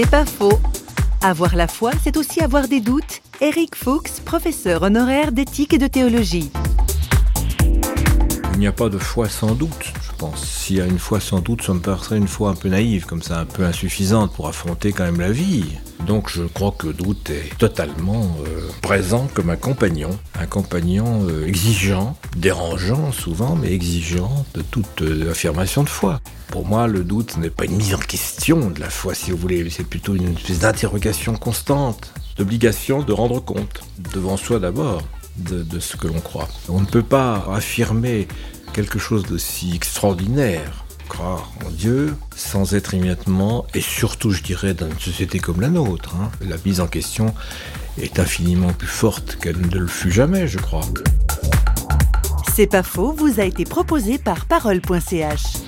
C'est pas faux. Avoir la foi, c'est aussi avoir des doutes. Eric Fuchs, professeur honoraire d'éthique et de théologie. Il n'y a pas de foi sans doute, je pense. S'il y a une foi sans doute, ça me paraîtrait une foi un peu naïve, comme ça, un peu insuffisante pour affronter quand même la vie. Donc je crois que le doute est totalement euh, présent comme un compagnon, un compagnon euh, exigeant, dérangeant souvent, mais exigeant de toute euh, affirmation de foi. Pour moi, le doute n'est pas une mise en question de la foi, si vous voulez, c'est plutôt une espèce d'interrogation constante, d'obligation de rendre compte, devant soi d'abord, de, de ce que l'on croit. On ne peut pas affirmer quelque chose d'aussi extraordinaire en Dieu sans être immédiatement, et surtout je dirais dans une société comme la nôtre, hein, la mise en question est infiniment plus forte qu'elle ne le fut jamais, je crois. C'est pas faux, vous a été proposé par parole.ch.